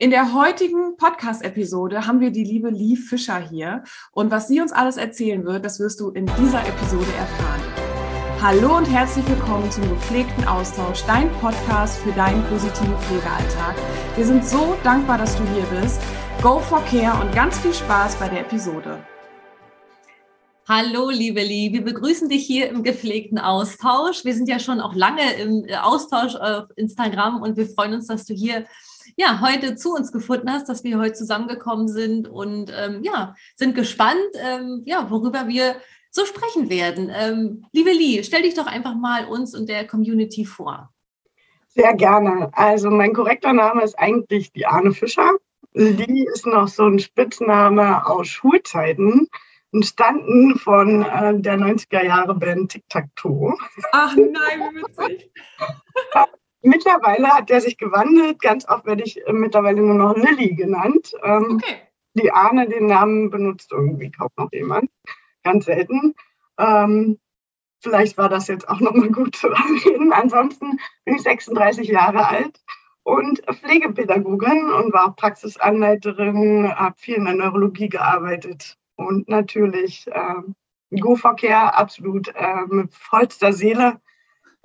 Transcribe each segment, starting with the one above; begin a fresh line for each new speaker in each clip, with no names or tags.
In der heutigen Podcast-Episode haben wir die liebe Lee Fischer hier. Und was sie uns alles erzählen wird, das wirst du in dieser Episode erfahren. Hallo und herzlich willkommen zum gepflegten Austausch, dein Podcast für deinen positiven Pflegealltag. Wir sind so dankbar, dass du hier bist. Go for Care und ganz viel Spaß bei der Episode.
Hallo, liebe Lee, wir begrüßen dich hier im gepflegten Austausch. Wir sind ja schon auch lange im Austausch auf Instagram und wir freuen uns, dass du hier ja, heute zu uns gefunden hast, dass wir heute zusammengekommen sind und ähm, ja, sind gespannt, ähm, ja, worüber wir so sprechen werden. Ähm, liebe Lee, stell dich doch einfach mal uns und der Community vor.
Sehr gerne. Also mein korrekter Name ist eigentlich Diane Fischer. Lee ist noch so ein Spitzname aus Schulzeiten, entstanden von äh, der 90er Jahre Band Tic Tac Toe.
Ach nein, wie witzig.
Mittlerweile hat er sich gewandelt. Ganz oft werde ich äh, mittlerweile nur noch Lilly genannt. Ähm, okay. Die Ahne, den Namen benutzt irgendwie kaum noch jemand. Ganz selten. Ähm, vielleicht war das jetzt auch nochmal gut zu erwähnen. Ansonsten bin ich 36 Jahre alt und Pflegepädagogin und war auch Praxisanleiterin, habe viel in der Neurologie gearbeitet und natürlich äh, Go-Verkehr absolut äh, mit vollster Seele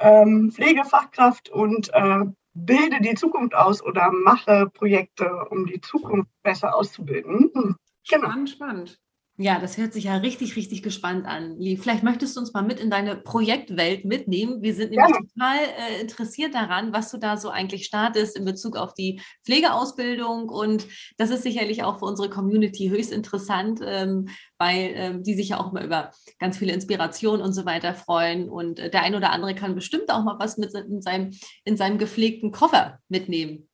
ähm, Pflegefachkraft und äh, bilde die Zukunft aus oder mache Projekte, um die Zukunft besser auszubilden.
Hm, genau. Spannend, spannend.
Ja, das hört sich ja richtig, richtig gespannt an. Lee, vielleicht möchtest du uns mal mit in deine Projektwelt mitnehmen. Wir sind nämlich ja. total äh, interessiert daran, was du da so eigentlich startest in Bezug auf die Pflegeausbildung. Und das ist sicherlich auch für unsere Community höchst interessant, ähm, weil ähm, die sich ja auch immer über ganz viele Inspirationen und so weiter freuen. Und äh, der ein oder andere kann bestimmt auch mal was mit in seinem, in seinem gepflegten Koffer mitnehmen.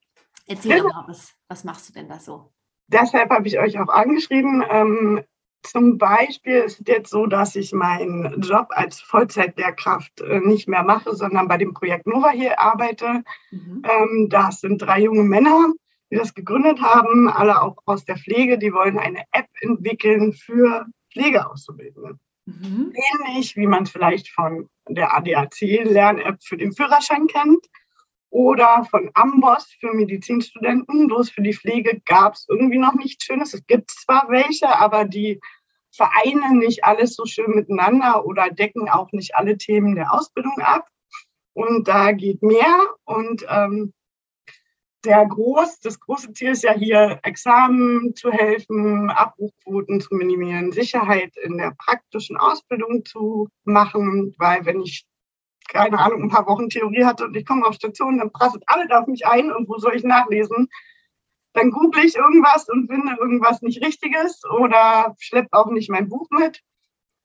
Erzähl ja. doch mal, was, was machst du denn da so?
Deshalb habe ich euch auch angeschrieben. Ähm, zum Beispiel ist es jetzt so, dass ich meinen Job als Vollzeitlehrkraft äh, nicht mehr mache, sondern bei dem Projekt Nova hier arbeite. Mhm. Ähm, das sind drei junge Männer, die das gegründet haben, alle auch aus der Pflege. Die wollen eine App entwickeln für Pflegeauszubildende. Mhm. Ähnlich wie man es vielleicht von der ADAC-Lern-App für den Führerschein kennt oder von Amboss für Medizinstudenten. Bloß für die Pflege gab es irgendwie noch nichts Schönes. Es gibt zwar welche, aber die vereinen nicht alles so schön miteinander oder decken auch nicht alle Themen der Ausbildung ab. Und da geht mehr. Und ähm, der groß, das große Ziel ist ja hier, Examen zu helfen, Abbruchquoten zu minimieren, Sicherheit in der praktischen Ausbildung zu machen, weil wenn ich keine Ahnung, ein paar Wochen Theorie hatte und ich komme auf Station, dann prasselt alles auf mich ein und wo soll ich nachlesen? Dann google ich irgendwas und finde irgendwas nicht Richtiges oder schleppe auch nicht mein Buch mit.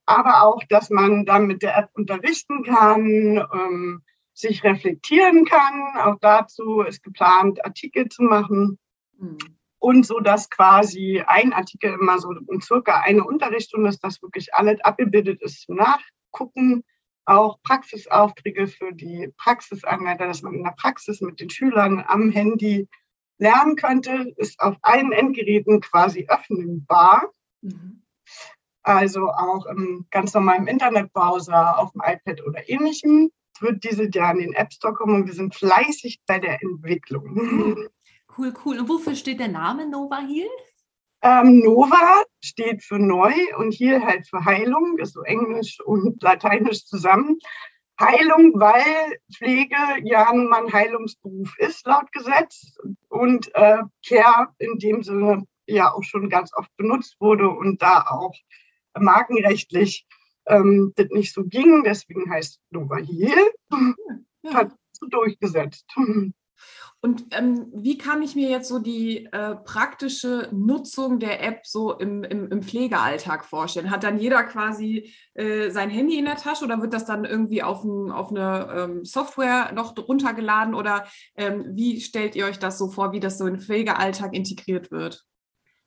Aber auch, dass man dann mit der App unterrichten kann, ähm, sich reflektieren kann. Auch dazu ist geplant, Artikel zu machen. Mhm. Und so, dass quasi ein Artikel immer so in circa eine Unterrichtsstunde ist, dass wirklich alles abgebildet ist zum Nachgucken auch Praxisaufträge für die Praxisanleiter, dass man in der Praxis mit den Schülern am Handy lernen könnte, ist auf allen Endgeräten quasi öffnbar. Mhm. Also auch im ganz normalen Internetbrowser, auf dem iPad oder ähnlichem wird diese ja in den App Store kommen und wir sind fleißig bei der Entwicklung.
Cool, cool. Und wofür steht der Name Nova Heal?
Ähm, Nova steht für neu und hier halt für Heilung, ist so Englisch und Lateinisch zusammen. Heilung, weil Pflege ja nun mal ein Heilungsberuf ist laut Gesetz und äh, Care in dem Sinne ja auch schon ganz oft benutzt wurde und da auch markenrechtlich ähm, das nicht so ging. Deswegen heißt Nova Heal. Ja. Hat so durchgesetzt.
Und ähm, wie kann ich mir jetzt so die äh, praktische Nutzung der App so im, im, im Pflegealltag vorstellen? Hat dann jeder quasi äh, sein Handy in der Tasche oder wird das dann irgendwie auf, ein, auf eine ähm, Software noch runtergeladen? Oder ähm, wie stellt ihr euch das so vor, wie das so im Pflegealltag integriert wird?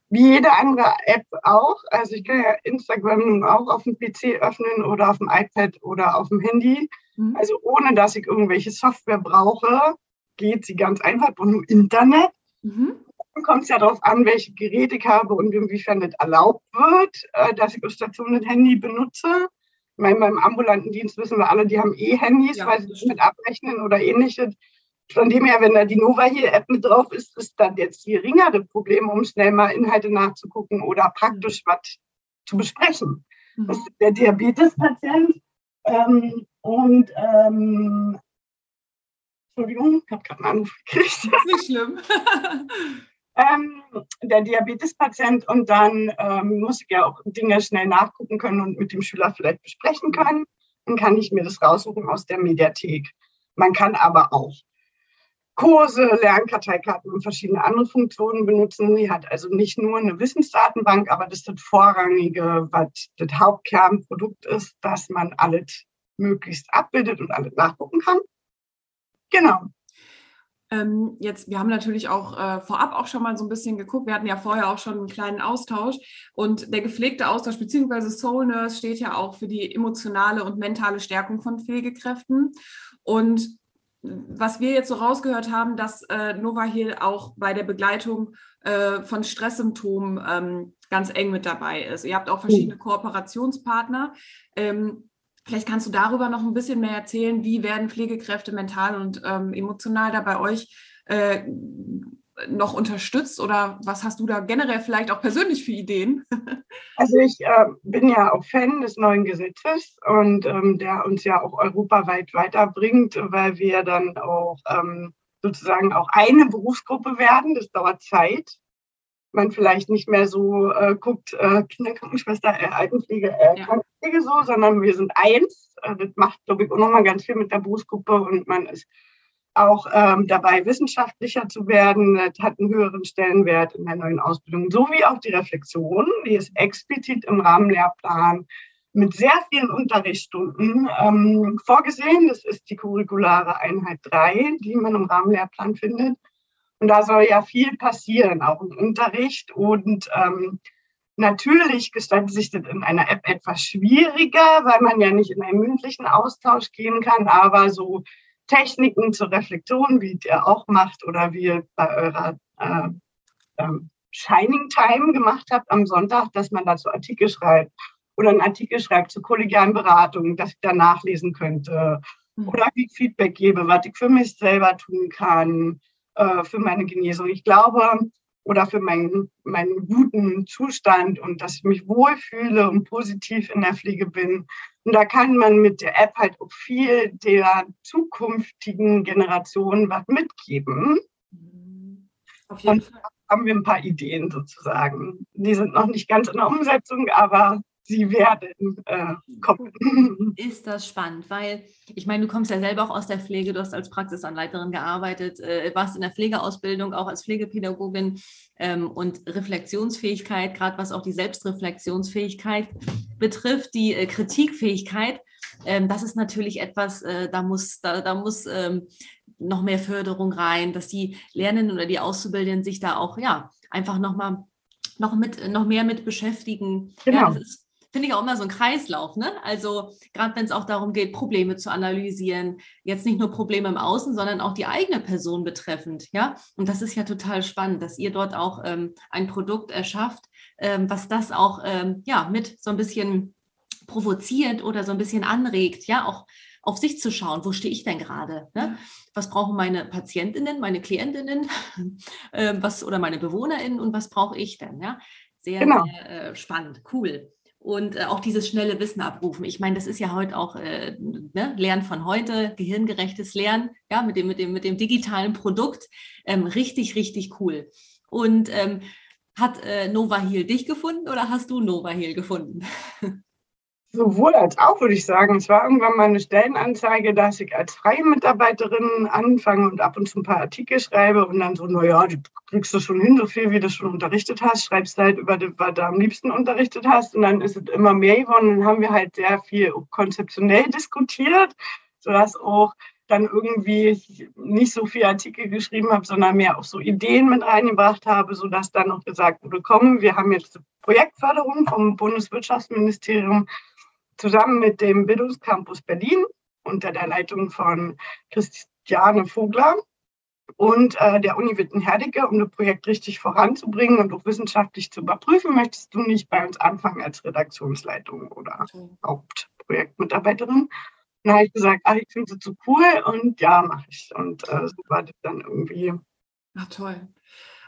Wie jede andere App auch. Also ich kann ja Instagram auch auf dem PC öffnen oder auf dem iPad oder auf dem Handy. Mhm. Also ohne dass ich irgendwelche Software brauche geht sie ganz einfach, und nur Internet. Mhm. Dann kommt es ja darauf an, welche Geräte ich habe und inwiefern das erlaubt wird, äh, dass ich auf Station ein Handy benutze. Ich meine, beim ambulanten Dienst wissen wir alle, die haben eh Handys, ja, weil sie das mit abrechnen oder ähnliches. von dem her, wenn da die Nova hier App mit drauf ist, ist dann jetzt geringere Problem, um schnell mal Inhalte nachzugucken oder praktisch was zu besprechen. Mhm. Das ist der Diabetes-Patient. Ähm, und ähm, Entschuldigung, ich habe gerade einen Anruf gekriegt. Das ist nicht schlimm. ähm, der Diabetespatient und dann ähm, muss ich ja auch Dinge schnell nachgucken können und mit dem Schüler vielleicht besprechen können. Dann kann ich mir das raussuchen aus der Mediathek. Man kann aber auch Kurse, Lernkarteikarten und verschiedene andere Funktionen benutzen. Sie hat also nicht nur eine Wissensdatenbank, aber das ist das Vorrangige, was das Hauptkernprodukt ist, dass man alles möglichst abbildet und alles nachgucken kann. Genau.
Ähm, jetzt, wir haben natürlich auch äh, vorab auch schon mal so ein bisschen geguckt. Wir hatten ja vorher auch schon einen kleinen Austausch und der gepflegte Austausch beziehungsweise Soul Nurse steht ja auch für die emotionale und mentale Stärkung von Pflegekräften. Und was wir jetzt so rausgehört haben, dass äh, Novahil auch bei der Begleitung äh, von Stresssymptomen ähm, ganz eng mit dabei ist. Ihr habt auch verschiedene mhm. Kooperationspartner. Ähm, vielleicht kannst du darüber noch ein bisschen mehr erzählen. Wie werden Pflegekräfte mental und ähm, emotional da bei euch äh, noch unterstützt oder was hast du da generell vielleicht auch persönlich für Ideen?
Also ich äh, bin ja auch Fan des neuen Gesetzes und ähm, der uns ja auch europaweit weiterbringt, weil wir dann auch ähm, sozusagen auch eine Berufsgruppe werden. Das dauert Zeit. Man vielleicht nicht mehr so äh, guckt, äh, Kinderkrankenschwester, äh, Altenpflege, äh, ja. Krankenpflege so, sondern wir sind eins. Äh, das macht, glaube ich, auch nochmal ganz viel mit der Berufsgruppe und man ist auch ähm, dabei, wissenschaftlicher zu werden, das hat einen höheren Stellenwert in der neuen Ausbildung, sowie auch die Reflexion, die ist explizit im Rahmenlehrplan mit sehr vielen Unterrichtsstunden ähm, vorgesehen. Das ist die curriculare Einheit 3, die man im Rahmenlehrplan findet. Und da soll ja viel passieren, auch im Unterricht. Und ähm, natürlich gestaltet sich das in einer App etwas schwieriger, weil man ja nicht in einen mündlichen Austausch gehen kann, aber so Techniken zur Reflexion, wie ihr auch macht oder wie ihr bei eurer äh, äh, Shining Time gemacht habt am Sonntag, dass man dazu Artikel schreibt oder einen Artikel schreibt zur kollegialen Beratung, dass ich da nachlesen könnte mhm. oder wie ich Feedback gebe, was ich für mich selber tun kann, äh, für meine Genesung. Ich glaube, oder für meinen, meinen guten Zustand und dass ich mich wohlfühle und positiv in der Pflege bin. Und da kann man mit der App halt auch viel der zukünftigen Generationen was mitgeben. Auf jeden und Fall. haben wir ein paar Ideen sozusagen. Die sind noch nicht ganz in der Umsetzung, aber sie werden äh, kommen.
Ist das spannend, weil ich meine, du kommst ja selber auch aus der Pflege, du hast als Praxisanleiterin gearbeitet, äh, warst in der Pflegeausbildung, auch als Pflegepädagogin ähm, und Reflexionsfähigkeit, gerade was auch die Selbstreflexionsfähigkeit betrifft, die äh, Kritikfähigkeit. Ähm, das ist natürlich etwas, äh, da muss, da, da muss ähm, noch mehr Förderung rein, dass die Lernenden oder die Auszubildenden sich da auch ja einfach noch mal noch mit noch mehr mit beschäftigen. Genau. Ja, das ist finde ich auch immer so ein Kreislauf. Ne? Also gerade wenn es auch darum geht, Probleme zu analysieren, jetzt nicht nur Probleme im Außen, sondern auch die eigene Person betreffend. Ja, und das ist ja total spannend, dass ihr dort auch ähm, ein Produkt erschafft, ähm, was das auch ähm, ja mit so ein bisschen provoziert oder so ein bisschen anregt, ja auch auf sich zu schauen, wo stehe ich denn gerade? Ne? Was brauchen meine Patientinnen, meine Klientinnen, äh, was oder meine Bewohnerinnen und was brauche ich denn? Ja, sehr, genau. sehr äh, spannend, cool und äh, auch dieses schnelle Wissen abrufen. Ich meine, das ist ja heute auch äh, ne? Lernen von heute, gehirngerechtes Lernen, ja, mit dem, mit dem, mit dem digitalen Produkt. Ähm, richtig, richtig cool. Und ähm, hat äh, Nova Heal dich gefunden oder hast du Nova Heal gefunden?
Sowohl als auch, würde ich sagen. Es war irgendwann mal eine Stellenanzeige, dass ich als freie Mitarbeiterin anfange und ab und zu ein paar Artikel schreibe und dann so, naja, du kriegst du schon hin, so viel, wie du schon unterrichtet hast, schreibst halt über das, was du am liebsten unterrichtet hast und dann ist es immer mehr geworden. Dann haben wir halt sehr viel konzeptionell diskutiert, sodass auch dann irgendwie nicht so viel Artikel geschrieben habe, sondern mehr auch so Ideen mit reingebracht habe, sodass dann noch gesagt wurde, komm, wir haben jetzt Projektförderung vom Bundeswirtschaftsministerium zusammen mit dem Bildungscampus Berlin unter der Leitung von Christiane Vogler und äh, der Uni Witten-Herdecke, um das Projekt richtig voranzubringen und auch wissenschaftlich zu überprüfen, möchtest du nicht bei uns anfangen als Redaktionsleitung oder Hauptprojektmitarbeiterin? dann habe ich gesagt, ach, ich finde sie zu cool und ja, mache ich. Und äh, so war das dann irgendwie.
Ach toll.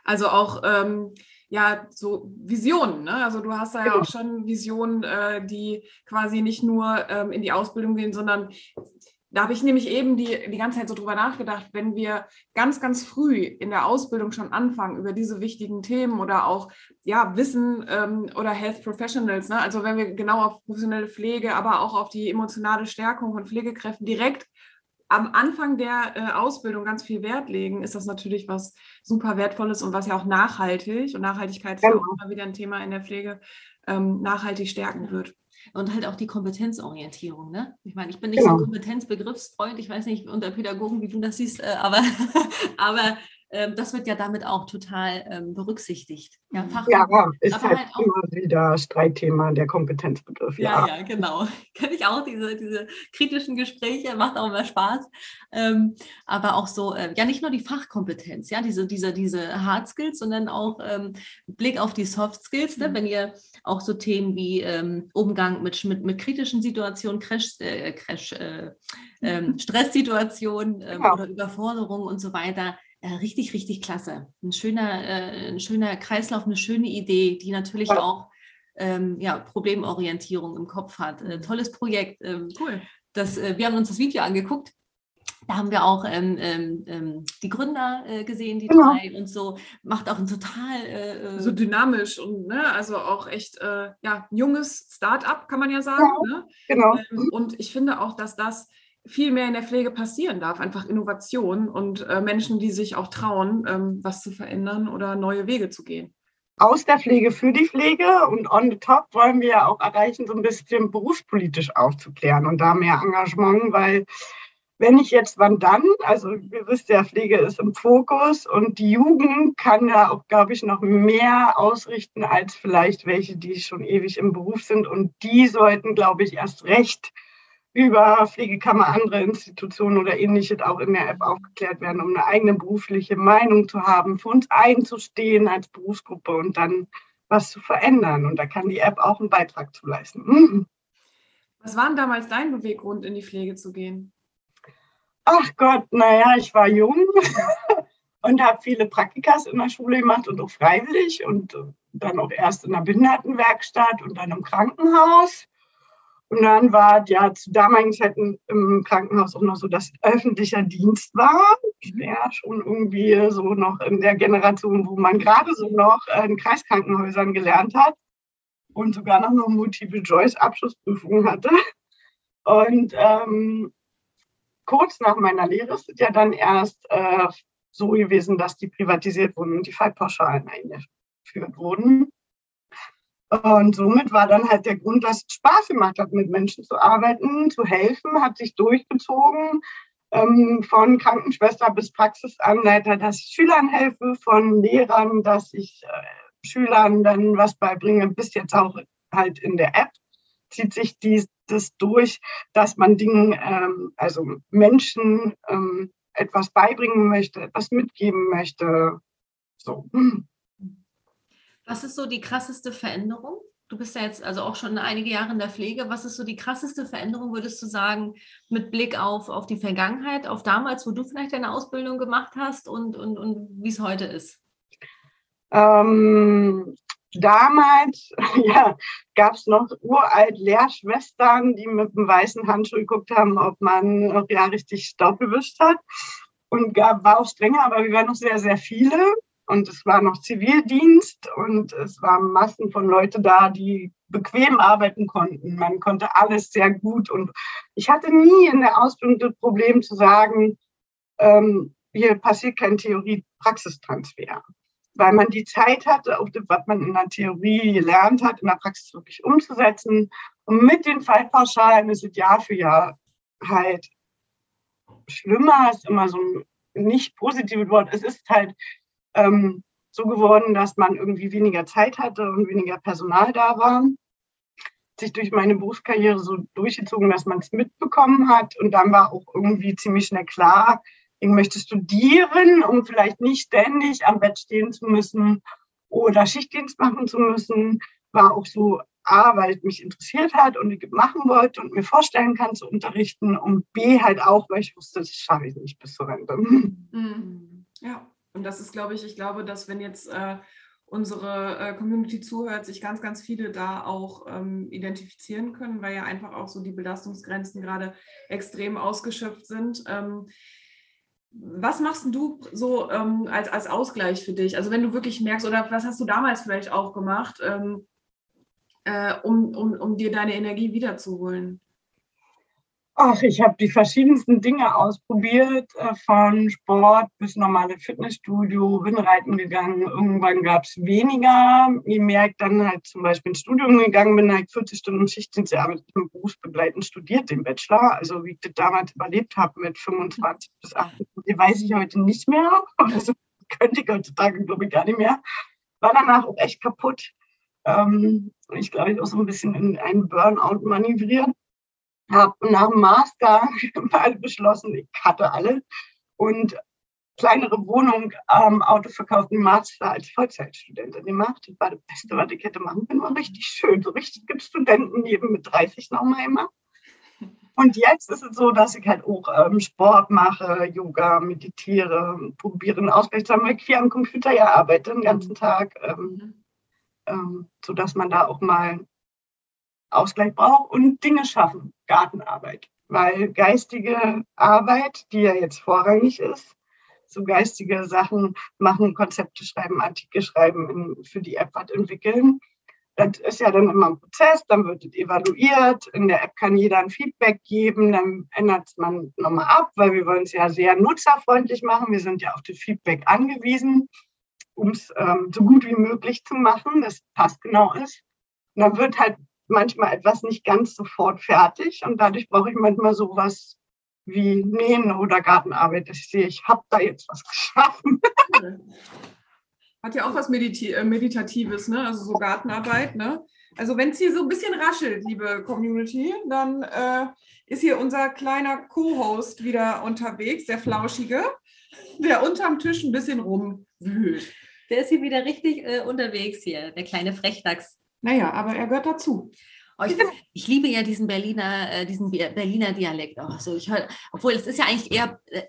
Also auch ähm, ja so Visionen. Ne? Also du hast da ja auch genau. schon Visionen, äh, die quasi nicht nur ähm, in die Ausbildung gehen, sondern da habe ich nämlich eben die, die ganze Zeit so drüber nachgedacht, wenn wir ganz, ganz früh in der Ausbildung schon anfangen über diese wichtigen Themen oder auch ja, Wissen ähm, oder Health Professionals, ne? also wenn wir genau auf professionelle Pflege, aber auch auf die emotionale Stärkung von Pflegekräften direkt am Anfang der äh, Ausbildung ganz viel Wert legen, ist das natürlich was super Wertvolles und was ja auch nachhaltig, und Nachhaltigkeit ist ja, auch immer wieder ein Thema in der Pflege, ähm, nachhaltig stärken wird.
Und halt auch die Kompetenzorientierung. Ne? Ich meine, ich bin nicht genau. so Kompetenzbegriffsfreund, ich weiß nicht unter Pädagogen, wie du das siehst, äh, aber, aber das wird ja damit auch total ähm, berücksichtigt.
Ja, Fach ja ist halt, halt immer wieder Streitthema der Kompetenzbegriff.
Ja, ja, ja genau. Kenne ich auch, diese, diese kritischen Gespräche, macht auch immer Spaß. Ähm, aber auch so, äh, ja, nicht nur die Fachkompetenz, ja, diese, diese, diese Hard Skills, sondern auch ähm, Blick auf die Soft Skills, ne? Mhm. wenn ihr auch so Themen wie ähm, Umgang mit, mit, mit kritischen Situationen, Crash, äh, Crash äh, ähm, Stresssituationen genau. oder Überforderungen und so weiter äh, richtig, richtig klasse. Ein schöner, äh, ein schöner Kreislauf, eine schöne Idee, die natürlich ja. auch ähm, ja, Problemorientierung im Kopf hat. Äh, tolles Projekt. Ähm, cool. Das, äh, wir haben uns das Video angeguckt. Da haben wir auch ähm, ähm, ähm die Gründer äh, gesehen, die genau. drei und so. Macht auch ein total.
Äh, so dynamisch und ne, also auch echt ja, junges Start-up, kann man ja sagen. Ja, ne? Genau. Ähm, und ich finde auch, dass das viel mehr in der Pflege passieren darf, einfach Innovation und äh, Menschen, die sich auch trauen, ähm, was zu verändern oder neue Wege zu gehen.
Aus der Pflege für die Pflege und on the top wollen wir ja auch erreichen, so ein bisschen berufspolitisch aufzuklären und da mehr Engagement, weil wenn ich jetzt, wann dann? Also ihr wisst ja, Pflege ist im Fokus und die Jugend kann ja auch, glaube ich, noch mehr ausrichten als vielleicht welche, die schon ewig im Beruf sind und die sollten, glaube ich, erst recht über Pflegekammer, andere Institutionen oder ähnliches auch in der App aufgeklärt werden, um eine eigene berufliche Meinung zu haben, für uns einzustehen als Berufsgruppe und dann was zu verändern. Und da kann die App auch einen Beitrag zu leisten. Mhm.
Was war denn damals dein Beweggrund, in die Pflege zu gehen?
Ach Gott, naja, ich war jung und habe viele Praktikas in der Schule gemacht und auch freiwillig und dann auch erst in der Behindertenwerkstatt und dann im Krankenhaus. Und dann war ja zu damaligen Zeiten im Krankenhaus auch noch so, dass öffentlicher Dienst war. Ja, schon irgendwie so noch in der Generation, wo man gerade so noch in Kreiskrankenhäusern gelernt hat und sogar noch eine Multiple-Choice-Abschlussprüfung hatte. Und ähm, kurz nach meiner Lehre ist es ja dann erst äh, so gewesen, dass die privatisiert wurden und die Fallpauschalen eingeführt wurden. Und somit war dann halt der Grund, dass es Spaß gemacht hat, mit Menschen zu arbeiten, zu helfen, hat sich durchgezogen. Ähm, von Krankenschwester bis Praxisanleiter, dass ich Schülern helfe, von Lehrern, dass ich äh, Schülern dann was beibringe, bis jetzt auch halt in der App zieht sich dies, das durch, dass man Dingen, ähm, also Menschen ähm, etwas beibringen möchte, etwas mitgeben möchte. So.
Was ist so die krasseste Veränderung? Du bist ja jetzt also auch schon einige Jahre in der Pflege. Was ist so die krasseste Veränderung, würdest du sagen, mit Blick auf, auf die Vergangenheit, auf damals, wo du vielleicht deine Ausbildung gemacht hast und, und, und wie es heute ist?
Ähm, damals ja, gab es noch uralt Lehrschwestern, die mit einem weißen Handschuh geguckt haben, ob man ja richtig Staub gewischt hat. Und gab, war auch strenger, aber wir waren noch sehr, sehr viele und es war noch Zivildienst und es waren Massen von Leuten da, die bequem arbeiten konnten. Man konnte alles sehr gut und ich hatte nie in der Ausbildung das Problem zu sagen, ähm, hier passiert kein Theorie-Praxistransfer, weil man die Zeit hatte, auch das, was man in der Theorie gelernt hat, in der Praxis wirklich umzusetzen. Und mit den Fallpauschalen ist es Jahr für Jahr halt schlimmer, ist immer so ein nicht positives Wort. Es ist halt ähm, so geworden, dass man irgendwie weniger Zeit hatte und weniger Personal da war. Sich durch meine Berufskarriere so durchgezogen, dass man es mitbekommen hat. Und dann war auch irgendwie ziemlich schnell klar, ich möchte studieren, um vielleicht nicht ständig am Bett stehen zu müssen oder Schichtdienst machen zu müssen. War auch so A, weil es mich interessiert hat und ich machen wollte und mir vorstellen kann zu unterrichten und B halt auch, weil ich wusste, das schaffe ich nicht bis zur Rente.
Mhm. Ja, und das ist, glaube ich, ich glaube, dass wenn jetzt äh, unsere äh, Community zuhört, sich ganz, ganz viele da auch ähm, identifizieren können, weil ja einfach auch so die Belastungsgrenzen gerade extrem ausgeschöpft sind. Ähm, was machst du so ähm, als, als Ausgleich für dich? Also wenn du wirklich merkst, oder was hast du damals vielleicht auch gemacht, ähm, äh, um, um, um dir deine Energie wiederzuholen?
Ach, ich habe die verschiedensten Dinge ausprobiert, äh, von Sport bis normale Fitnessstudio, bin reiten gegangen. Irgendwann gab es weniger. Je mehr ich dann halt zum Beispiel ins Studium gegangen bin, halt 40 Stunden Schichtdienst gearbeitet, im berufsbegleitend studiert, den Bachelor. Also wie ich das damals überlebt habe mit 25 bis 28, weiß ich heute nicht mehr. Also könnte ich heutzutage, glaube ich, gar nicht mehr. War danach auch echt kaputt. Ähm, ich glaube, ich auch so ein bisschen in einen Burnout manövriert habe nach dem Master mal beschlossen, ich hatte alle und kleinere Wohnung ähm, Auto verkauft im Master als Vollzeitstudentin gemacht. Das war das Beste, was ich hätte machen können. War richtig schön. So richtig gibt Studenten eben mit 30 nochmal immer. Und jetzt ist es so, dass ich halt auch ähm, Sport mache, Yoga, meditiere, probiere einen Ausgleich zu haben, weil ich viel am Computer ja arbeite den ganzen Tag, ähm, ähm, sodass man da auch mal Ausgleich braucht und Dinge schaffen, Gartenarbeit. Weil geistige Arbeit, die ja jetzt vorrangig ist, so geistige Sachen machen, Konzepte schreiben, Artikel schreiben, für die App was entwickeln. Das ist ja dann immer ein Prozess, dann wird es evaluiert. In der App kann jeder ein Feedback geben, dann ändert man nochmal ab, weil wir wollen es ja sehr nutzerfreundlich machen. Wir sind ja auf das Feedback angewiesen, um es ähm, so gut wie möglich zu machen, das passt genau ist. Und dann wird halt manchmal etwas nicht ganz sofort fertig und dadurch brauche ich manchmal sowas wie Nähen oder Gartenarbeit. Ich sehe, ich habe da jetzt was geschaffen.
Hat ja auch was Mediti äh, Meditatives, ne? Also so Gartenarbeit, ne? Also wenn es hier so ein bisschen raschelt, liebe Community, dann äh, ist hier unser kleiner Co-Host wieder unterwegs, der Flauschige, der unterm Tisch ein bisschen rumwühlt.
Der ist hier wieder richtig äh, unterwegs hier, der kleine Frechdachs.
Naja, aber er gehört dazu.
Oh, ich, ich, liebe ja diesen Berliner, äh, diesen Berliner Dialekt. Oh, so ich hör, obwohl es ist ja eigentlich eher, äh,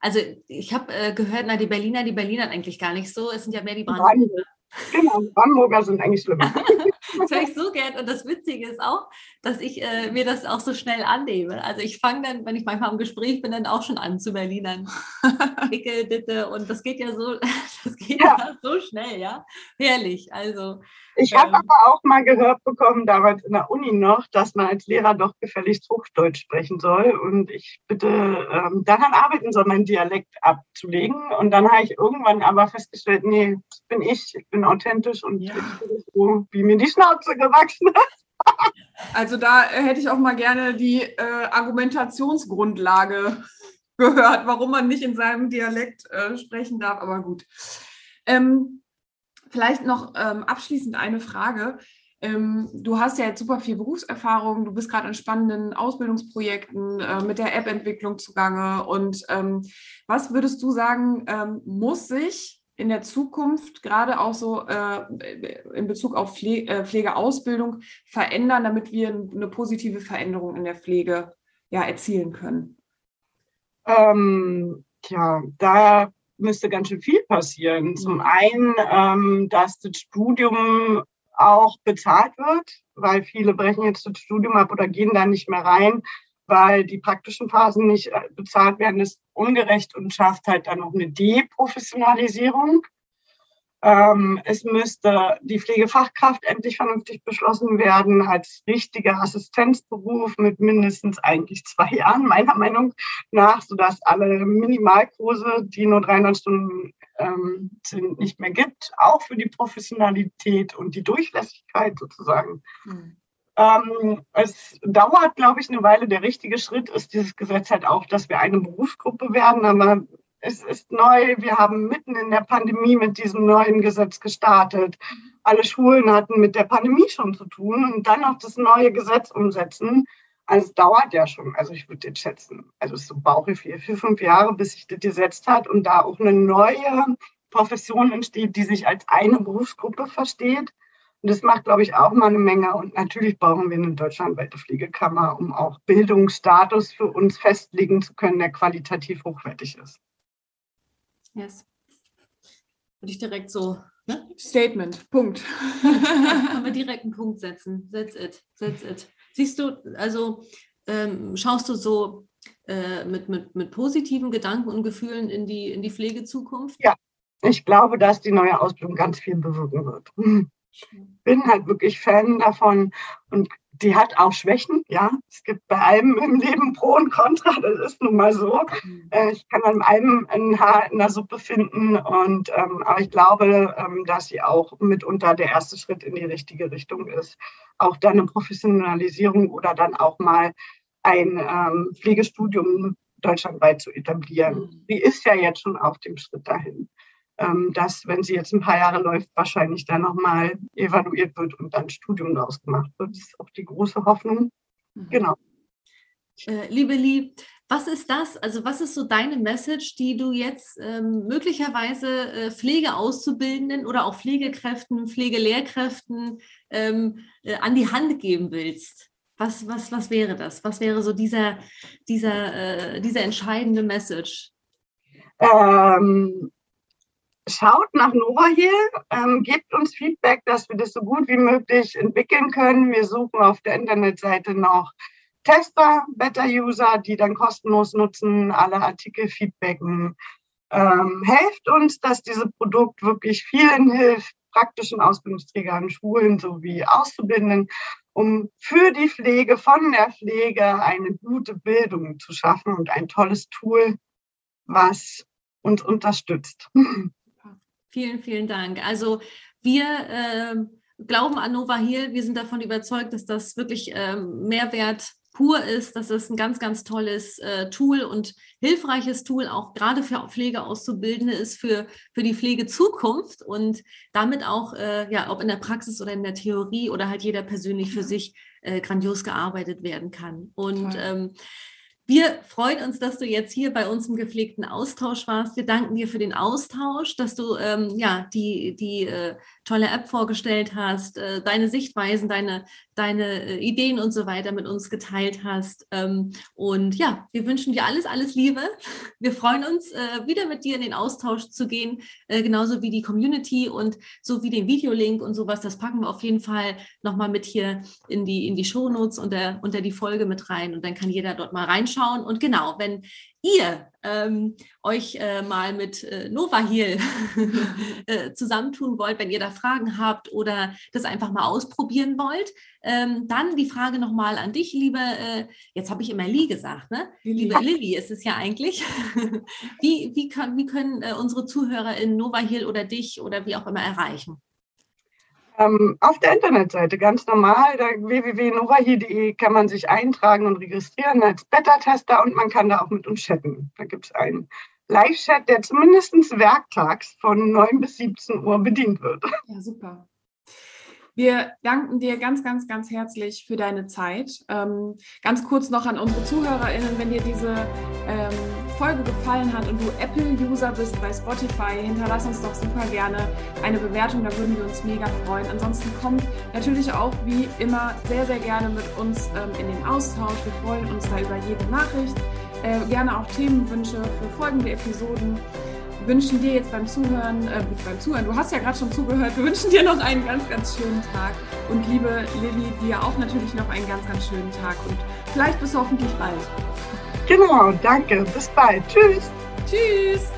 also ich habe äh, gehört, na die Berliner, die Berliner eigentlich gar nicht so. Es sind ja mehr die Brandenburger.
Genau, Brandenburger sind eigentlich schlimmer.
das höre ich so gern. Und das Witzige ist auch, dass ich äh, mir das auch so schnell annehme. Also ich fange dann, wenn ich manchmal im Gespräch bin, dann auch schon an zu Berlinern. Dicke, Ditte. Und das geht ja so, das geht ja. ja so schnell, ja. Herrlich. Also
ich habe ähm, aber auch mal gehört bekommen, damals in der Uni noch, dass man als Lehrer doch gefälligst Hochdeutsch sprechen soll und ich bitte ähm, daran arbeiten soll, meinen Dialekt abzulegen. Und dann habe ich irgendwann aber festgestellt, nee, das bin ich, ich bin authentisch und ja. so, wie mir die Schnauze gewachsen ist.
Also da hätte ich auch mal gerne die äh, Argumentationsgrundlage gehört, warum man nicht in seinem Dialekt äh, sprechen darf, aber gut. Ähm, Vielleicht noch ähm, abschließend eine Frage. Ähm, du hast ja jetzt super viel Berufserfahrung, du bist gerade in spannenden Ausbildungsprojekten äh, mit der App-Entwicklung zugange. Und ähm, was würdest du sagen, ähm, muss sich in der Zukunft gerade auch so äh, in Bezug auf Pfle äh, Pflegeausbildung verändern, damit wir eine positive Veränderung in der Pflege ja, erzielen können?
Ähm, tja, da müsste ganz schön viel passieren. Zum mhm. einen, ähm, dass das Studium auch bezahlt wird, weil viele brechen jetzt das Studium ab oder gehen da nicht mehr rein, weil die praktischen Phasen nicht äh, bezahlt werden, ist ungerecht und schafft halt dann auch eine Deprofessionalisierung. Ähm, es müsste die Pflegefachkraft endlich vernünftig beschlossen werden als richtiger Assistenzberuf mit mindestens eigentlich zwei Jahren, meiner Meinung nach, sodass alle Minimalkurse, die nur 300 Stunden ähm, sind, nicht mehr gibt, auch für die Professionalität und die Durchlässigkeit sozusagen. Mhm. Ähm, es dauert, glaube ich, eine Weile. Der richtige Schritt ist dieses Gesetz halt auch, dass wir eine Berufsgruppe werden, aber es ist neu. Wir haben mitten in der Pandemie mit diesem neuen Gesetz gestartet. Alle Schulen hatten mit der Pandemie schon zu tun und dann noch das neue Gesetz umsetzen. Also es dauert ja schon. Also ich würde jetzt schätzen, also es ist so Bauch vier, vier, fünf Jahre, bis sich das gesetzt hat und da auch eine neue Profession entsteht, die sich als eine Berufsgruppe versteht. Und das macht, glaube ich, auch mal eine Menge. Und natürlich brauchen wir eine deutschlandweite Pflegekammer, um auch Bildungsstatus für uns festlegen zu können, der qualitativ hochwertig ist.
Yes. Würde ich direkt so.
Ne? Statement, Punkt.
Können wir direkt einen Punkt setzen. That's it, that's it. Siehst du, also ähm, schaust du so äh, mit, mit, mit positiven Gedanken und Gefühlen in die, in die Pflegezukunft?
Ja, ich glaube, dass die neue Ausbildung ganz viel bewirken wird. Bin halt wirklich Fan davon und die hat auch Schwächen, ja. Es gibt bei allem im Leben Pro und Contra, das ist nun mal so. Mhm. Äh, ich kann an allem ein Haar in der Suppe finden und ähm, aber ich glaube, ähm, dass sie auch mitunter der erste Schritt in die richtige Richtung ist. Auch dann eine Professionalisierung oder dann auch mal ein ähm, Pflegestudium deutschlandweit zu etablieren. Mhm. Sie ist ja jetzt schon auf dem Schritt dahin, dass, wenn sie jetzt ein paar Jahre läuft, wahrscheinlich dann nochmal evaluiert wird und dann Studium daraus gemacht wird. Das ist auch die große Hoffnung. Mhm. Genau.
Äh, liebe Lieb, was ist das? Also was ist so deine Message, die du jetzt ähm, möglicherweise äh, Pflegeauszubildenden oder auch Pflegekräften, Pflegelehrkräften ähm, äh, an die Hand geben willst? Was, was, was wäre das? Was wäre so dieser, dieser, äh, dieser entscheidende Message?
Ähm, schaut nach Nova hier, ähm, gebt uns Feedback, dass wir das so gut wie möglich entwickeln können. Wir suchen auf der Internetseite noch Tester, Beta-User, die dann kostenlos nutzen, alle Artikel feedbacken. Ähm, helft uns, dass dieses Produkt wirklich vielen hilft, praktischen Ausbildungsträgern, Schulen sowie Auszubildenden, um für die Pflege, von der Pflege eine gute Bildung zu schaffen und ein tolles Tool, was uns unterstützt.
Vielen, vielen Dank. Also wir äh, glauben an Nova Heal. Wir sind davon überzeugt, dass das wirklich äh, Mehrwert pur ist, dass es ein ganz, ganz tolles äh, Tool und hilfreiches Tool auch gerade für Pflegeauszubildende ist für, für die Pflegezukunft und damit auch, äh, ja, ob in der Praxis oder in der Theorie oder halt jeder persönlich für sich äh, grandios gearbeitet werden kann. Und ähm, wir freuen uns, dass du jetzt hier bei uns im gepflegten Austausch warst. Wir danken dir für den Austausch, dass du ähm, ja die, die äh, tolle App vorgestellt hast, äh, deine Sichtweisen, deine, deine äh, Ideen und so weiter mit uns geteilt hast. Ähm, und ja, wir wünschen dir alles, alles Liebe. Wir freuen uns, äh, wieder mit dir in den Austausch zu gehen, genauso wie die Community und so wie den Videolink und sowas. Das packen wir auf jeden Fall nochmal mit hier in die, in die Shownotes unter, unter die Folge mit rein und dann kann jeder dort mal reinschauen. Und genau, wenn ihr ähm, euch äh, mal mit äh, Nova Heal äh, zusammentun wollt, wenn ihr da Fragen habt oder das einfach mal ausprobieren wollt, ähm, dann die Frage nochmal an dich, liebe, äh, jetzt habe ich immer Lee gesagt, ne? Liebe Lilly ist es ja eigentlich. wie, wie, kann, wie können äh, unsere Zuhörer in Nova Heal oder dich oder wie auch immer erreichen?
Ähm, auf der Internetseite ganz normal, www.novahi.de kann man sich eintragen und registrieren als Beta-Tester und man kann da auch mit uns chatten. Da gibt es einen Live-Chat, der zumindest werktags von 9 bis 17 Uhr bedient wird.
Ja, super. Wir danken dir ganz, ganz, ganz herzlich für deine Zeit. Ähm, ganz kurz noch an unsere ZuhörerInnen, wenn dir diese ähm, Folge gefallen hat und du Apple-User bist bei Spotify, hinterlass uns doch super gerne eine Bewertung, da würden wir uns mega freuen. Ansonsten kommt natürlich auch wie immer sehr, sehr gerne mit uns ähm, in den Austausch. Wir freuen uns da über jede Nachricht. Äh, gerne auch Themenwünsche für folgende Episoden wünschen dir jetzt beim Zuhören, äh, beim Zuhören, du hast ja gerade schon zugehört, wir wünschen dir noch einen ganz, ganz schönen Tag. Und liebe Lilly, dir auch natürlich noch einen ganz, ganz schönen Tag und vielleicht bis hoffentlich bald.
Genau, danke. Bis bald. Tschüss.
Tschüss.